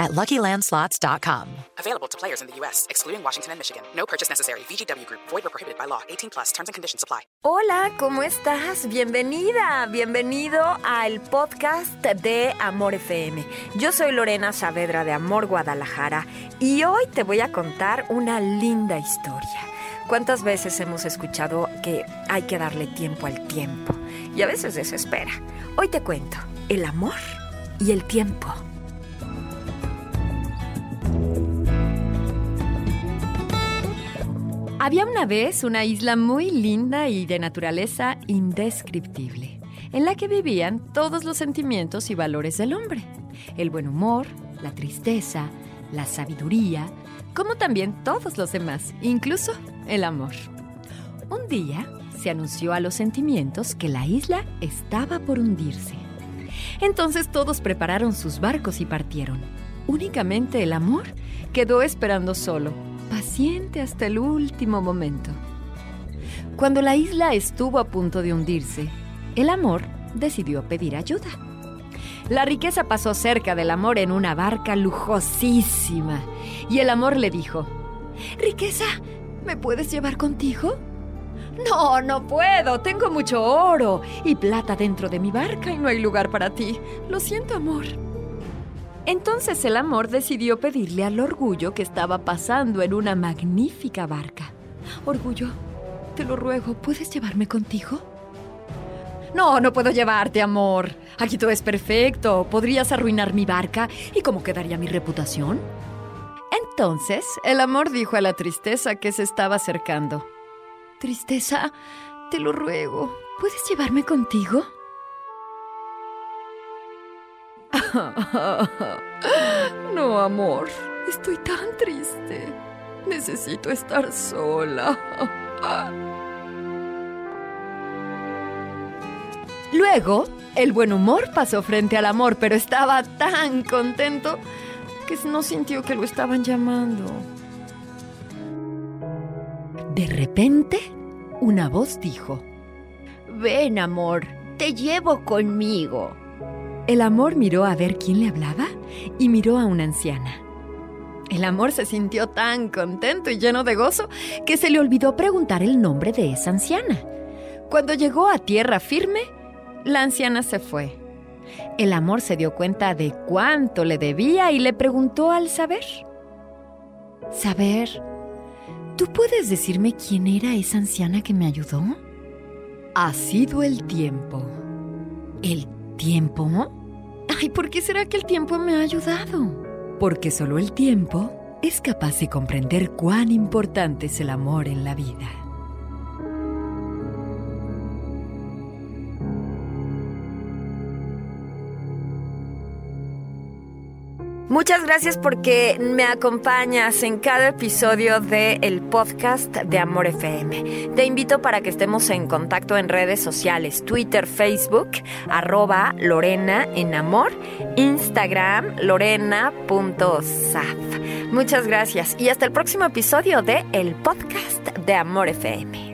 at LuckyLandSlots.com. Available to players in the U.S., excluding Washington and Michigan. No purchase necessary. VGW Group. Void or prohibited by law. 18 plus. Terms and conditions apply. Hola, ¿cómo estás? Bienvenida, bienvenido al podcast de Amor FM. Yo soy Lorena Saavedra de Amor Guadalajara y hoy te voy a contar una linda historia. ¿Cuántas veces hemos escuchado que hay que darle tiempo al tiempo? Y a veces desespera. Hoy te cuento el amor y el tiempo. Había una vez una isla muy linda y de naturaleza indescriptible, en la que vivían todos los sentimientos y valores del hombre. El buen humor, la tristeza, la sabiduría, como también todos los demás, incluso el amor. Un día se anunció a los sentimientos que la isla estaba por hundirse. Entonces todos prepararon sus barcos y partieron. Únicamente el amor quedó esperando solo paciente hasta el último momento. Cuando la isla estuvo a punto de hundirse, el amor decidió pedir ayuda. La riqueza pasó cerca del amor en una barca lujosísima y el amor le dijo, Riqueza, ¿me puedes llevar contigo? No, no puedo, tengo mucho oro y plata dentro de mi barca y no hay lugar para ti. Lo siento, amor. Entonces el amor decidió pedirle al orgullo que estaba pasando en una magnífica barca. Orgullo, te lo ruego, ¿puedes llevarme contigo? No, no puedo llevarte, amor. Aquí todo es perfecto. Podrías arruinar mi barca. ¿Y cómo quedaría mi reputación? Entonces, el amor dijo a la tristeza que se estaba acercando. Tristeza, te lo ruego, ¿puedes llevarme contigo? No, amor, estoy tan triste. Necesito estar sola. Luego, el buen humor pasó frente al amor, pero estaba tan contento que no sintió que lo estaban llamando. De repente, una voz dijo, Ven, amor, te llevo conmigo. El amor miró a ver quién le hablaba y miró a una anciana. El amor se sintió tan contento y lleno de gozo que se le olvidó preguntar el nombre de esa anciana. Cuando llegó a tierra firme, la anciana se fue. El amor se dio cuenta de cuánto le debía y le preguntó al saber. Saber, ¿tú puedes decirme quién era esa anciana que me ayudó? Ha sido el tiempo. ¿El tiempo? Ay, ¿por qué será que el tiempo me ha ayudado? Porque solo el tiempo es capaz de comprender cuán importante es el amor en la vida. Muchas gracias porque me acompañas en cada episodio del el podcast de Amor FM. Te invito para que estemos en contacto en redes sociales, Twitter, Facebook, arroba Lorena en Amor, Instagram, lorena.saf. Muchas gracias y hasta el próximo episodio de el podcast de Amor FM.